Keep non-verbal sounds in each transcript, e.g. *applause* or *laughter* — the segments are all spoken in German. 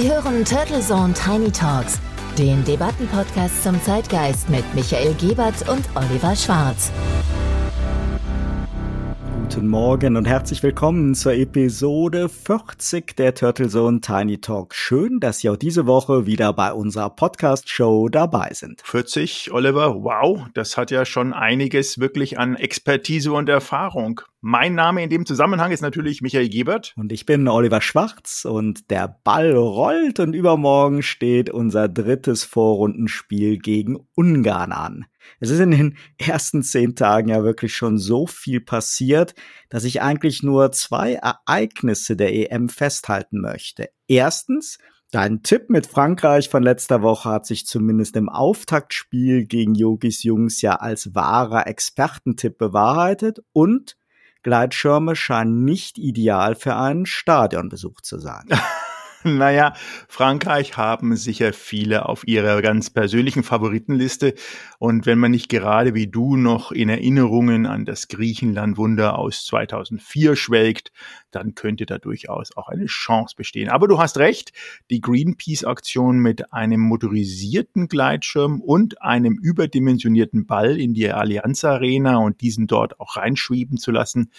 Sie hören Turtle Zone Tiny Talks, den Debattenpodcast zum Zeitgeist mit Michael Gebert und Oliver Schwarz. Guten Morgen und herzlich willkommen zur Episode 40 der Turtle Zone Tiny Talk. Schön, dass Sie auch diese Woche wieder bei unserer Podcast-Show dabei sind. 40, Oliver, wow, das hat ja schon einiges wirklich an Expertise und Erfahrung. Mein Name in dem Zusammenhang ist natürlich Michael Gebert. Und ich bin Oliver Schwarz und der Ball rollt und übermorgen steht unser drittes Vorrundenspiel gegen Ungarn an. Es ist in den ersten zehn Tagen ja wirklich schon so viel passiert, dass ich eigentlich nur zwei Ereignisse der EM festhalten möchte. Erstens, Dein Tipp mit Frankreich von letzter Woche hat sich zumindest im Auftaktspiel gegen Yogis Jungs ja als wahrer Expertentipp bewahrheitet und Gleitschirme scheinen nicht ideal für einen Stadionbesuch zu sein. *laughs* *laughs* Naja, Frankreich haben sicher viele auf ihrer ganz persönlichen Favoritenliste. Und wenn man nicht gerade wie du noch in Erinnerungen an das Griechenland-Wunder aus 2004 schwelgt, dann könnte da durchaus auch eine Chance bestehen. Aber du hast recht, die Greenpeace-Aktion mit einem motorisierten Gleitschirm und einem überdimensionierten Ball in die Allianz Arena und diesen dort auch reinschweben zu lassen,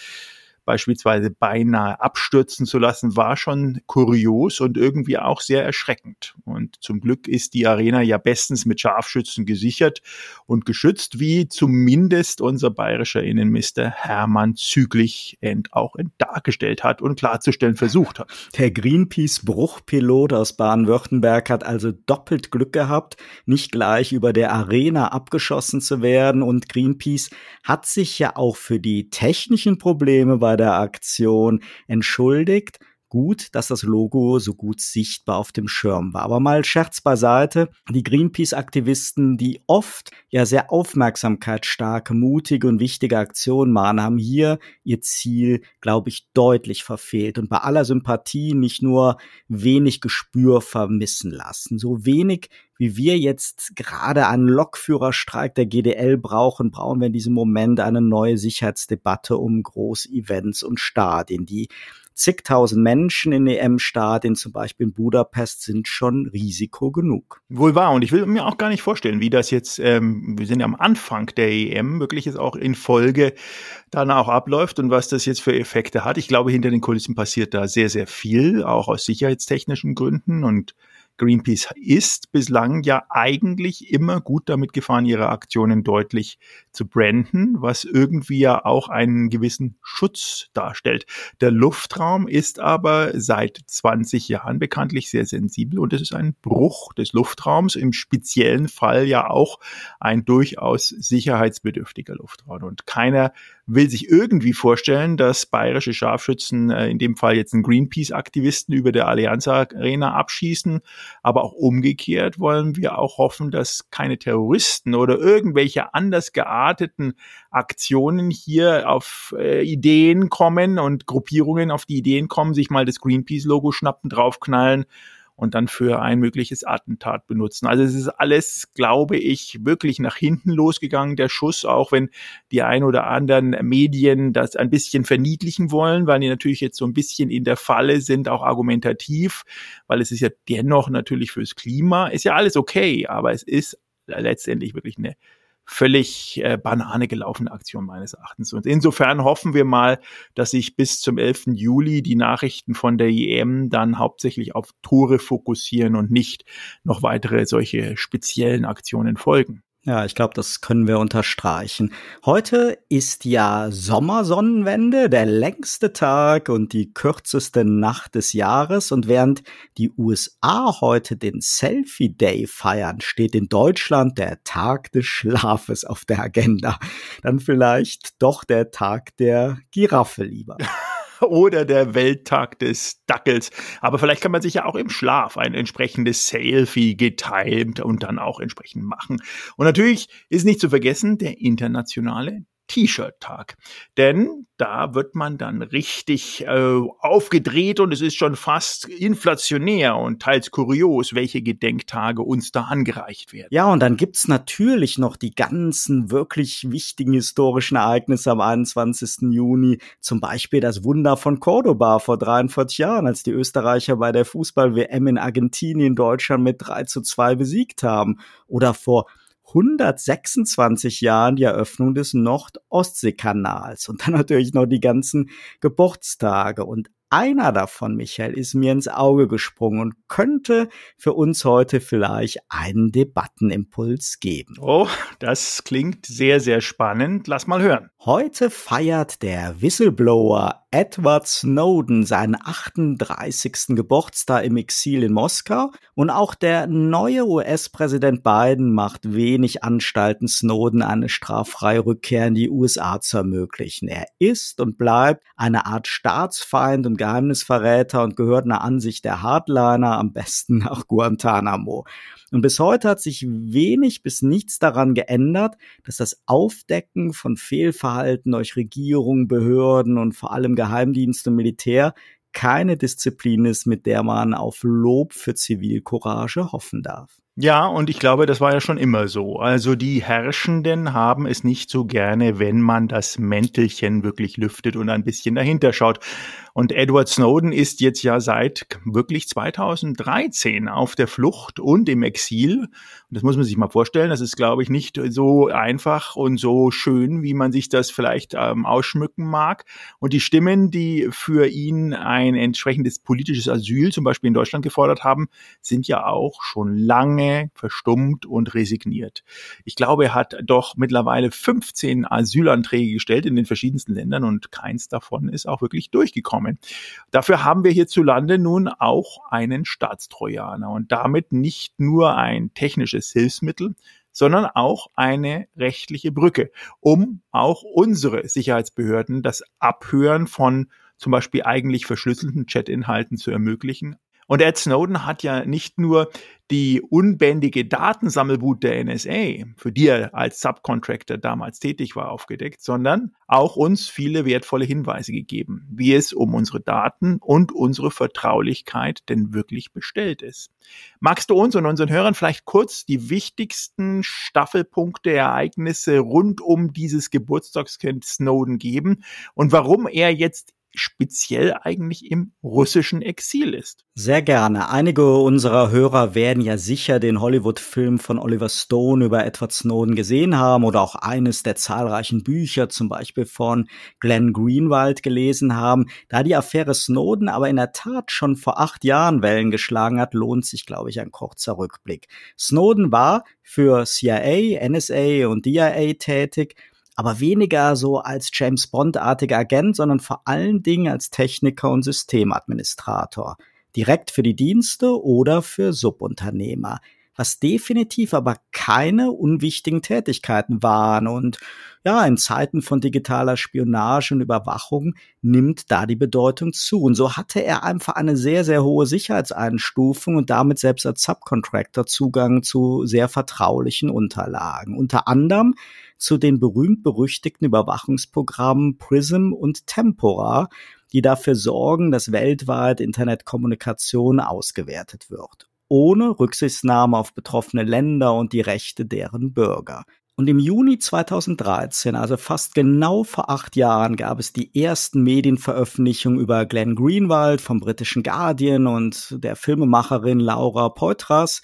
beispielsweise beinahe abstürzen zu lassen, war schon kurios und irgendwie auch sehr erschreckend. Und zum Glück ist die Arena ja bestens mit Scharfschützen gesichert und geschützt, wie zumindest unser bayerischer Innenminister Hermann Züglich auch dargestellt hat und klarzustellen versucht hat. Der Greenpeace-Bruchpilot aus Baden-Württemberg hat also doppelt Glück gehabt, nicht gleich über der Arena abgeschossen zu werden und Greenpeace hat sich ja auch für die technischen Probleme bei der Aktion entschuldigt. Gut, dass das Logo so gut sichtbar auf dem Schirm war. Aber mal Scherz beiseite. Die Greenpeace-Aktivisten, die oft ja sehr aufmerksamkeitsstarke, mutige und wichtige Aktionen machen, haben hier ihr Ziel, glaube ich, deutlich verfehlt und bei aller Sympathie nicht nur wenig Gespür vermissen lassen. So wenig wie wir jetzt gerade einen Lokführerstreik der GDL brauchen, brauchen wir in diesem Moment eine neue Sicherheitsdebatte um Großevents und Stadien. Die zigtausend Menschen in EM-Stadien, zum Beispiel in Budapest, sind schon Risiko genug. Wohl wahr. Und ich will mir auch gar nicht vorstellen, wie das jetzt, ähm, wir sind ja am Anfang der EM, wirklich jetzt auch in Folge dann auch abläuft und was das jetzt für Effekte hat. Ich glaube, hinter den Kulissen passiert da sehr, sehr viel, auch aus sicherheitstechnischen Gründen und Greenpeace ist bislang ja eigentlich immer gut damit gefahren, ihre Aktionen deutlich zu branden, was irgendwie ja auch einen gewissen Schutz darstellt. Der Luftraum ist aber seit 20 Jahren bekanntlich sehr sensibel und es ist ein Bruch des Luftraums, im speziellen Fall ja auch ein durchaus sicherheitsbedürftiger Luftraum. Und keiner will sich irgendwie vorstellen, dass bayerische Scharfschützen, äh, in dem Fall jetzt einen Greenpeace-Aktivisten über der Allianz Arena abschießen. Aber auch umgekehrt wollen wir auch hoffen, dass keine Terroristen oder irgendwelche anders gearteten Aktionen hier auf äh, Ideen kommen und Gruppierungen auf die Ideen kommen, sich mal das Greenpeace-Logo schnappen, draufknallen und dann für ein mögliches Attentat benutzen. Also es ist alles, glaube ich, wirklich nach hinten losgegangen, der Schuss, auch wenn die ein oder anderen Medien das ein bisschen verniedlichen wollen, weil die natürlich jetzt so ein bisschen in der Falle sind, auch argumentativ, weil es ist ja dennoch natürlich fürs Klima, ist ja alles okay, aber es ist letztendlich wirklich eine völlig äh, banane gelaufene Aktion meines Erachtens. Und insofern hoffen wir mal, dass sich bis zum 11. Juli die Nachrichten von der EM dann hauptsächlich auf Tore fokussieren und nicht noch weitere solche speziellen Aktionen folgen. Ja, ich glaube, das können wir unterstreichen. Heute ist ja Sommersonnenwende, der längste Tag und die kürzeste Nacht des Jahres. Und während die USA heute den Selfie Day feiern, steht in Deutschland der Tag des Schlafes auf der Agenda. Dann vielleicht doch der Tag der Giraffe lieber. *laughs* oder der Welttag des Dackels. Aber vielleicht kann man sich ja auch im Schlaf ein entsprechendes Selfie getimt und dann auch entsprechend machen. Und natürlich ist nicht zu vergessen der internationale T-Shirt-Tag. Denn da wird man dann richtig äh, aufgedreht und es ist schon fast inflationär und teils kurios, welche Gedenktage uns da angereicht werden. Ja, und dann gibt's natürlich noch die ganzen wirklich wichtigen historischen Ereignisse am 21. Juni. Zum Beispiel das Wunder von Cordoba vor 43 Jahren, als die Österreicher bei der Fußball-WM in Argentinien Deutschland mit 3 zu 2 besiegt haben. Oder vor 126 Jahren die Eröffnung des Nord-Ostsee-Kanals und dann natürlich noch die ganzen Geburtstage. Und einer davon, Michael, ist mir ins Auge gesprungen und könnte für uns heute vielleicht einen Debattenimpuls geben. Oh, das klingt sehr, sehr spannend. Lass mal hören. Heute feiert der Whistleblower Edward Snowden seinen 38. Geburtstag im Exil in Moskau und auch der neue US-Präsident Biden macht wenig Anstalten, Snowden eine straffreie Rückkehr in die USA zu ermöglichen. Er ist und bleibt eine Art Staatsfeind und Geheimnisverräter und gehört nach Ansicht der Hardliner am besten nach Guantanamo. Und bis heute hat sich wenig bis nichts daran geändert, dass das Aufdecken von Fehlverhalten durch Regierungen, Behörden und vor allem Geheimdienst und Militär keine Disziplin ist, mit der man auf Lob für Zivilcourage hoffen darf. Ja, und ich glaube, das war ja schon immer so. Also die Herrschenden haben es nicht so gerne, wenn man das Mäntelchen wirklich lüftet und ein bisschen dahinter schaut. Und Edward Snowden ist jetzt ja seit wirklich 2013 auf der Flucht und im Exil. Und das muss man sich mal vorstellen. Das ist, glaube ich, nicht so einfach und so schön, wie man sich das vielleicht ähm, ausschmücken mag. Und die Stimmen, die für ihn ein entsprechendes politisches Asyl zum Beispiel in Deutschland gefordert haben, sind ja auch schon lange verstummt und resigniert. Ich glaube, er hat doch mittlerweile 15 Asylanträge gestellt in den verschiedensten Ländern und keins davon ist auch wirklich durchgekommen kommen. Dafür haben wir hierzulande nun auch einen Staatstrojaner und damit nicht nur ein technisches Hilfsmittel, sondern auch eine rechtliche Brücke, um auch unsere Sicherheitsbehörden das Abhören von zum Beispiel eigentlich verschlüsselten Chatinhalten zu ermöglichen, und Ed Snowden hat ja nicht nur die unbändige Datensammelwut der NSA, für die er als Subcontractor damals tätig war, aufgedeckt, sondern auch uns viele wertvolle Hinweise gegeben, wie es um unsere Daten und unsere Vertraulichkeit denn wirklich bestellt ist. Magst du uns und unseren Hörern vielleicht kurz die wichtigsten Staffelpunkte, Ereignisse rund um dieses Geburtstagskind Snowden geben und warum er jetzt speziell eigentlich im russischen Exil ist. Sehr gerne. Einige unserer Hörer werden ja sicher den Hollywood-Film von Oliver Stone über Edward Snowden gesehen haben oder auch eines der zahlreichen Bücher, zum Beispiel von Glenn Greenwald, gelesen haben. Da die Affäre Snowden aber in der Tat schon vor acht Jahren Wellen geschlagen hat, lohnt sich, glaube ich, ein kurzer Rückblick. Snowden war für CIA, NSA und DIA tätig aber weniger so als James Bond-artiger Agent, sondern vor allen Dingen als Techniker und Systemadministrator. Direkt für die Dienste oder für Subunternehmer was definitiv aber keine unwichtigen Tätigkeiten waren. Und ja, in Zeiten von digitaler Spionage und Überwachung nimmt da die Bedeutung zu. Und so hatte er einfach eine sehr, sehr hohe Sicherheitseinstufung und damit selbst als Subcontractor Zugang zu sehr vertraulichen Unterlagen. Unter anderem zu den berühmt-berüchtigten Überwachungsprogrammen Prism und Tempora, die dafür sorgen, dass weltweit Internetkommunikation ausgewertet wird ohne Rücksichtnahme auf betroffene Länder und die Rechte deren Bürger. Und im Juni 2013, also fast genau vor acht Jahren, gab es die ersten Medienveröffentlichungen über Glenn Greenwald vom britischen Guardian und der Filmemacherin Laura Poitras,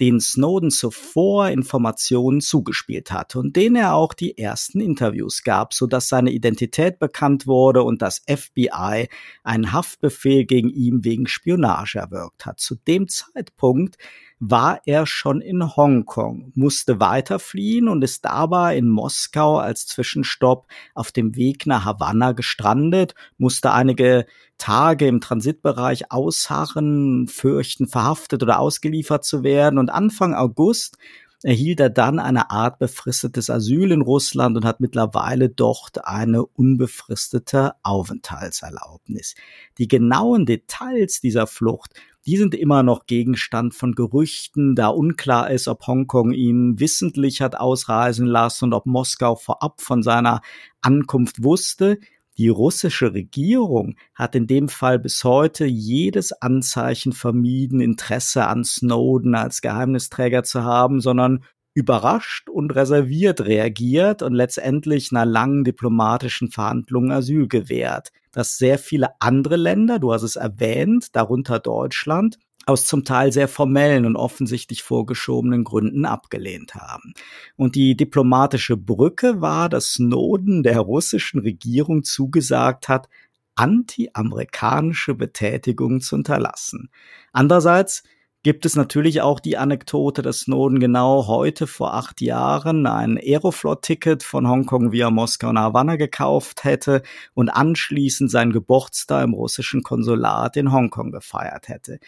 den Snowden zuvor Informationen zugespielt hatte und denen er auch die ersten Interviews gab, sodass seine Identität bekannt wurde und das FBI einen Haftbefehl gegen ihn wegen Spionage erwirkt hat. Zu dem Zeitpunkt war er schon in Hongkong, musste weiterfliehen und ist dabei in Moskau als Zwischenstopp auf dem Weg nach Havanna gestrandet, musste einige Tage im Transitbereich ausharren, fürchten, verhaftet oder ausgeliefert zu werden und Anfang August erhielt er dann eine Art befristetes Asyl in Russland und hat mittlerweile dort eine unbefristete Aufenthaltserlaubnis. Die genauen Details dieser Flucht, die sind immer noch Gegenstand von Gerüchten, da unklar ist, ob Hongkong ihn wissentlich hat ausreisen lassen und ob Moskau vorab von seiner Ankunft wusste. Die russische Regierung hat in dem Fall bis heute jedes Anzeichen vermieden, Interesse an Snowden als Geheimnisträger zu haben, sondern überrascht und reserviert reagiert und letztendlich nach langen diplomatischen Verhandlungen Asyl gewährt. Dass sehr viele andere Länder, du hast es erwähnt, darunter Deutschland, aus zum Teil sehr formellen und offensichtlich vorgeschobenen Gründen abgelehnt haben. Und die diplomatische Brücke war, dass Snowden der russischen Regierung zugesagt hat, anti-amerikanische Betätigung zu unterlassen. Andererseits gibt es natürlich auch die Anekdote, dass Snowden genau heute vor acht Jahren ein Aeroflot-Ticket von Hongkong via Moskau nach Havanna gekauft hätte und anschließend sein Geburtstag im russischen Konsulat in Hongkong gefeiert hätte.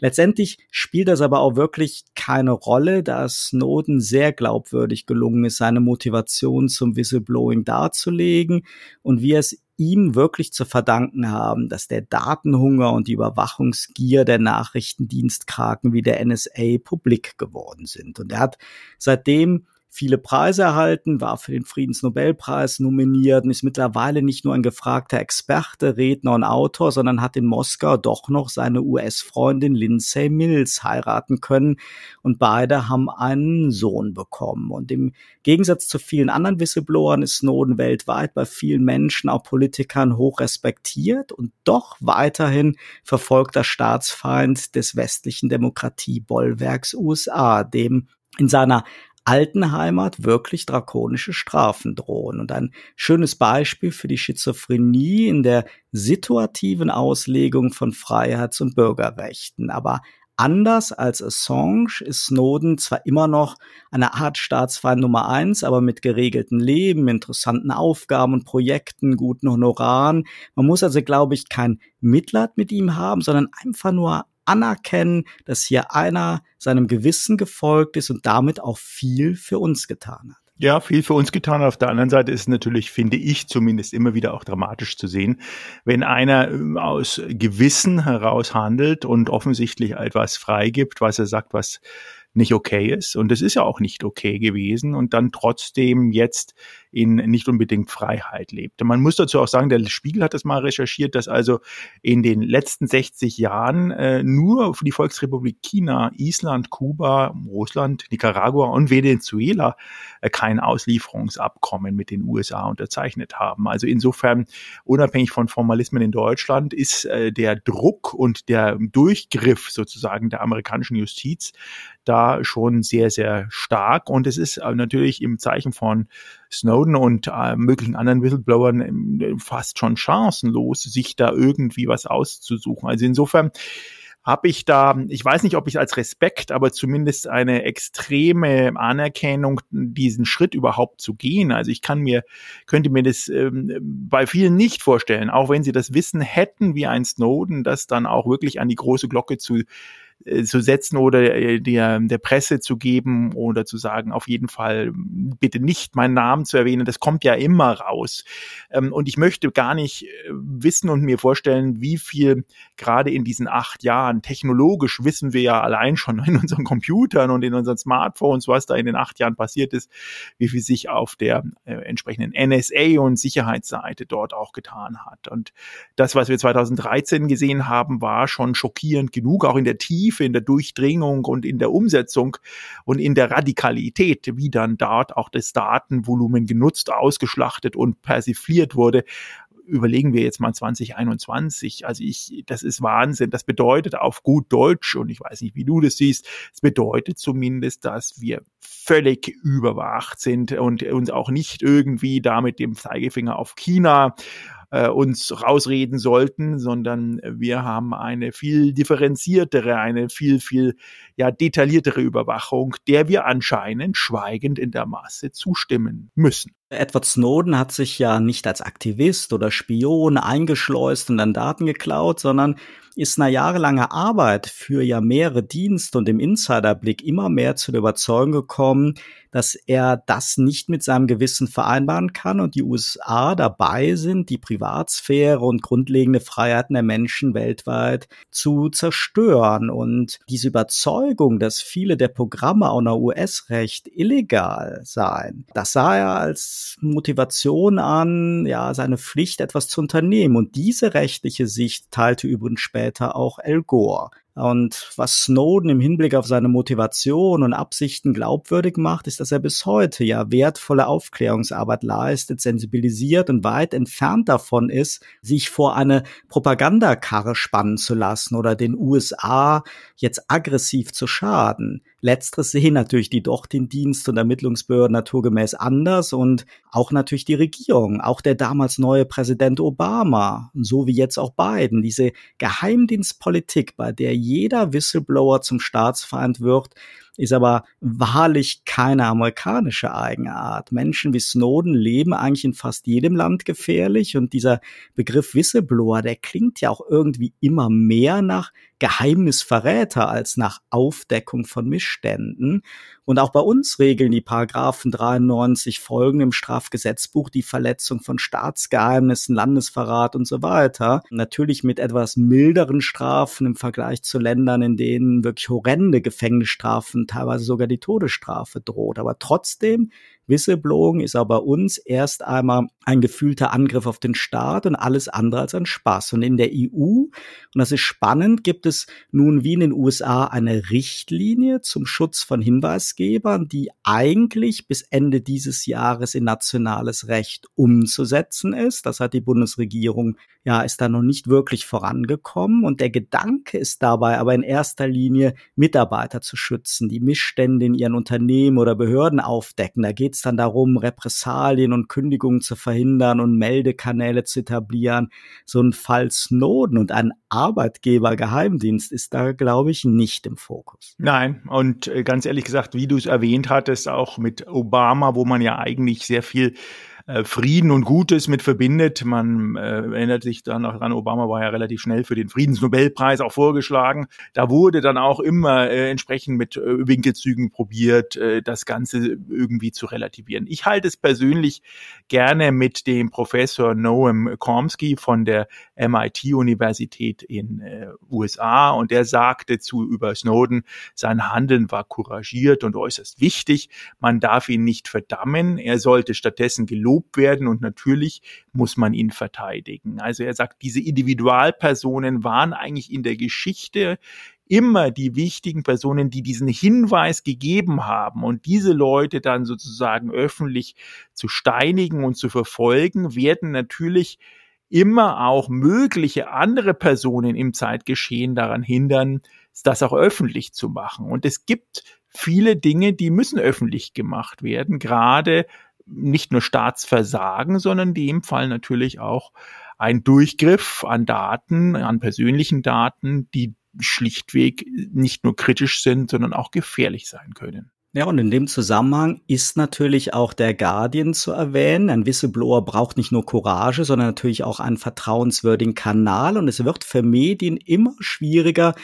Letztendlich spielt das aber auch wirklich keine Rolle, da Snowden sehr glaubwürdig gelungen ist, seine Motivation zum Whistleblowing darzulegen und wie es ihm wirklich zu verdanken haben, dass der Datenhunger und die Überwachungsgier der Nachrichtendienstkraken wie der NSA publik geworden sind. Und er hat seitdem viele Preise erhalten, war für den Friedensnobelpreis nominiert und ist mittlerweile nicht nur ein gefragter Experte, Redner und Autor, sondern hat in Moskau doch noch seine US-Freundin Lindsay Mills heiraten können und beide haben einen Sohn bekommen. Und im Gegensatz zu vielen anderen Whistleblowern ist Snowden weltweit bei vielen Menschen, auch Politikern, hoch respektiert und doch weiterhin verfolgter Staatsfeind des westlichen Demokratiebollwerks USA, dem in seiner alten Heimat wirklich drakonische Strafen drohen. Und ein schönes Beispiel für die Schizophrenie in der situativen Auslegung von Freiheits- und Bürgerrechten. Aber anders als Assange ist Snowden zwar immer noch eine Art Staatsfeind Nummer eins, aber mit geregeltem Leben, interessanten Aufgaben und Projekten, guten Honoraren. Man muss also, glaube ich, kein Mitleid mit ihm haben, sondern einfach nur anerkennen, dass hier einer seinem Gewissen gefolgt ist und damit auch viel für uns getan hat. Ja, viel für uns getan. Auf der anderen Seite ist natürlich, finde ich zumindest, immer wieder auch dramatisch zu sehen, wenn einer ähm, aus Gewissen heraus handelt und offensichtlich etwas freigibt, was er sagt, was nicht okay ist. Und es ist ja auch nicht okay gewesen und dann trotzdem jetzt in nicht unbedingt Freiheit lebt. Man muss dazu auch sagen, der Spiegel hat das mal recherchiert, dass also in den letzten 60 Jahren äh, nur für die Volksrepublik China, Island, Kuba, Russland, Nicaragua und Venezuela äh, kein Auslieferungsabkommen mit den USA unterzeichnet haben. Also insofern, unabhängig von Formalismen in Deutschland, ist äh, der Druck und der Durchgriff sozusagen der amerikanischen Justiz da schon sehr, sehr stark. Und es ist äh, natürlich im Zeichen von Snowden und äh, möglichen anderen Whistleblowern äh, fast schon chancenlos, sich da irgendwie was auszusuchen. Also insofern habe ich da, ich weiß nicht, ob ich als Respekt, aber zumindest eine extreme Anerkennung, diesen Schritt überhaupt zu gehen. Also ich kann mir, könnte mir das ähm, bei vielen nicht vorstellen, auch wenn sie das Wissen hätten wie ein Snowden, das dann auch wirklich an die große Glocke zu äh, zu setzen oder äh, der, der Presse zu geben oder zu sagen, auf jeden Fall bitte nicht meinen Namen zu erwähnen. Das kommt ja immer raus. Ähm, und ich möchte gar nicht äh, wissen und mir vorstellen, wie viel gerade in diesen acht Jahren technologisch wissen wir ja allein schon in unseren Computern und in unseren Smartphones, was da in den acht Jahren passiert ist, wie viel sich auf der entsprechenden NSA und Sicherheitsseite dort auch getan hat. Und das, was wir 2013 gesehen haben, war schon schockierend genug, auch in der Tiefe Tiefe, in der Durchdringung und in der Umsetzung und in der Radikalität, wie dann dort auch das Datenvolumen genutzt, ausgeschlachtet und persifliert wurde überlegen wir jetzt mal 2021. Also ich, das ist Wahnsinn. Das bedeutet auf gut Deutsch, und ich weiß nicht, wie du das siehst, es bedeutet zumindest, dass wir völlig überwacht sind und uns auch nicht irgendwie da mit dem Zeigefinger auf China äh, uns rausreden sollten, sondern wir haben eine viel differenziertere, eine viel, viel ja, detailliertere Überwachung, der wir anscheinend schweigend in der Masse zustimmen müssen. Edward Snowden hat sich ja nicht als Aktivist oder Spion eingeschleust und dann Daten geklaut, sondern ist nach jahrelanger Arbeit für ja mehrere Dienste und im Insiderblick immer mehr zu der Überzeugung gekommen, dass er das nicht mit seinem Gewissen vereinbaren kann und die USA dabei sind, die Privatsphäre und grundlegende Freiheiten der Menschen weltweit zu zerstören. Und diese Überzeugung, dass viele der Programme auch nach US-Recht illegal seien, das sah er als Motivation an, ja, seine Pflicht, etwas zu unternehmen. Und diese rechtliche Sicht teilte übrigens später auch Al Gore. Und was Snowden im Hinblick auf seine Motivation und Absichten glaubwürdig macht, ist, dass er bis heute ja wertvolle Aufklärungsarbeit leistet, sensibilisiert und weit entfernt davon ist, sich vor eine Propagandakarre spannen zu lassen oder den USA jetzt aggressiv zu schaden. Letzteres sehen natürlich die dortigen Dienst- und Ermittlungsbehörden naturgemäß anders und auch natürlich die Regierung, auch der damals neue Präsident Obama, so wie jetzt auch Biden. Diese Geheimdienstpolitik, bei der jeder Whistleblower zum Staatsfeind wird, ist aber wahrlich keine amerikanische Eigenart. Menschen wie Snowden leben eigentlich in fast jedem Land gefährlich und dieser Begriff Whistleblower, der klingt ja auch irgendwie immer mehr nach Geheimnisverräter als nach Aufdeckung von Missständen. Und auch bei uns regeln die Paragraphen 93 Folgen im Strafgesetzbuch die Verletzung von Staatsgeheimnissen, Landesverrat und so weiter. Natürlich mit etwas milderen Strafen im Vergleich zu Ländern, in denen wirklich horrende Gefängnisstrafen, teilweise sogar die Todesstrafe droht. Aber trotzdem Whistleblowing ist aber uns erst einmal ein gefühlter Angriff auf den Staat und alles andere als ein Spaß. Und in der EU, und das ist spannend, gibt es nun wie in den USA eine Richtlinie zum Schutz von Hinweisgebern, die eigentlich bis Ende dieses Jahres in nationales Recht umzusetzen ist. Das hat die Bundesregierung ja, ist da noch nicht wirklich vorangekommen. Und der Gedanke ist dabei aber in erster Linie, Mitarbeiter zu schützen, die Missstände in ihren Unternehmen oder Behörden aufdecken. Da geht es dann darum, Repressalien und Kündigungen zu verhindern und Meldekanäle zu etablieren. So ein Fall Snowden und ein Arbeitgebergeheimdienst ist da, glaube ich, nicht im Fokus. Nein, und äh, ganz ehrlich gesagt, wie du es erwähnt hattest, auch mit Obama, wo man ja eigentlich sehr viel äh, Frieden und Gutes mit verbindet. Man äh, erinnert sich dann auch daran, Obama war ja relativ schnell für den Friedensnobelpreis auch vorgeschlagen. Da wurde dann auch immer äh, entsprechend mit äh, Winkelzügen probiert, äh, das Ganze irgendwie zu relativieren. Ich halte es persönlich gerne mit dem Professor Noam Chomsky von der MIT-Universität in äh, USA und der sagte zu über Snowden, sein Handeln war couragiert und äußerst wichtig. Man darf ihn nicht verdammen. Er sollte stattdessen gelobt gelobt werden und natürlich muss man ihn verteidigen. Also er sagt, diese Individualpersonen waren eigentlich in der Geschichte immer die wichtigen Personen, die diesen Hinweis gegeben haben und diese Leute dann sozusagen öffentlich zu steinigen und zu verfolgen, werden natürlich immer auch mögliche andere Personen im Zeitgeschehen daran hindern, das auch öffentlich zu machen. Und es gibt viele Dinge, die müssen öffentlich gemacht werden, gerade nicht nur Staatsversagen, sondern in dem Fall natürlich auch ein Durchgriff an Daten, an persönlichen Daten, die schlichtweg nicht nur kritisch sind, sondern auch gefährlich sein können. Ja, und in dem Zusammenhang ist natürlich auch der Guardian zu erwähnen. Ein Whistleblower braucht nicht nur Courage, sondern natürlich auch einen vertrauenswürdigen Kanal. Und es wird für Medien immer schwieriger,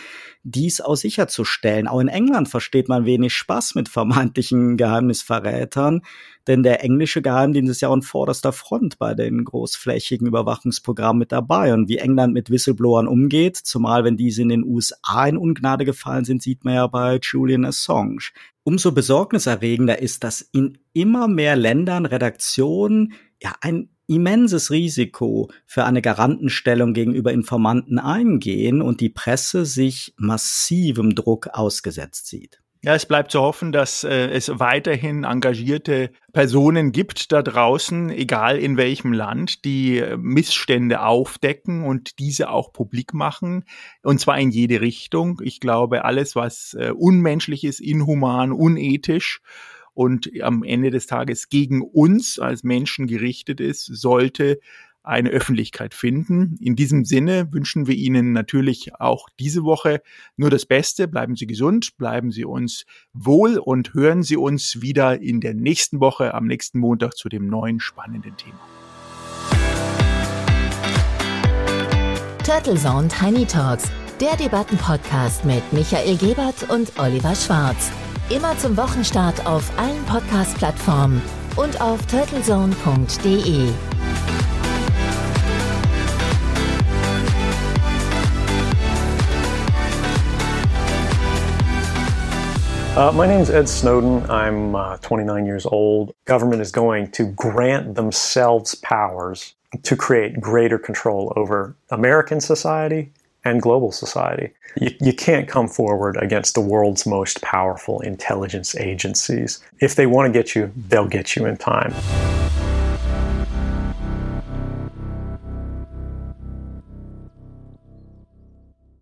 dies auch sicherzustellen. Auch in England versteht man wenig Spaß mit vermeintlichen *laughs* Geheimnisverrätern, denn der englische Geheimdienst ist ja an vorderster Front bei den großflächigen Überwachungsprogrammen mit dabei. Und wie England mit Whistleblowern umgeht, zumal wenn diese in den USA in Ungnade gefallen sind, sieht man ja bei Julian Assange. Umso besorgniserregender ist, dass in immer mehr Ländern Redaktionen ja ein immenses Risiko für eine Garantenstellung gegenüber Informanten eingehen und die Presse sich massivem Druck ausgesetzt sieht. Ja, es bleibt zu hoffen, dass äh, es weiterhin engagierte Personen gibt da draußen, egal in welchem Land, die äh, Missstände aufdecken und diese auch publik machen, und zwar in jede Richtung. Ich glaube, alles, was äh, unmenschlich ist, inhuman, unethisch und am Ende des Tages gegen uns als Menschen gerichtet ist, sollte eine Öffentlichkeit finden. In diesem Sinne wünschen wir Ihnen natürlich auch diese Woche nur das Beste. Bleiben Sie gesund, bleiben Sie uns wohl und hören Sie uns wieder in der nächsten Woche am nächsten Montag zu dem neuen spannenden Thema. Turtle Zone Tiny Talks Der Debattenpodcast mit Michael Gebert und Oliver Schwarz. Immer zum Wochenstart auf allen Podcast-Plattformen und auf turtlezone.de. Uh, my name is Ed Snowden. I'm uh, 29 years old. Government is going to grant themselves powers to create greater control over American society and global society. You, you, can't come forward against the world's most powerful intelligence agencies. If they want to get you, they'll get you in time.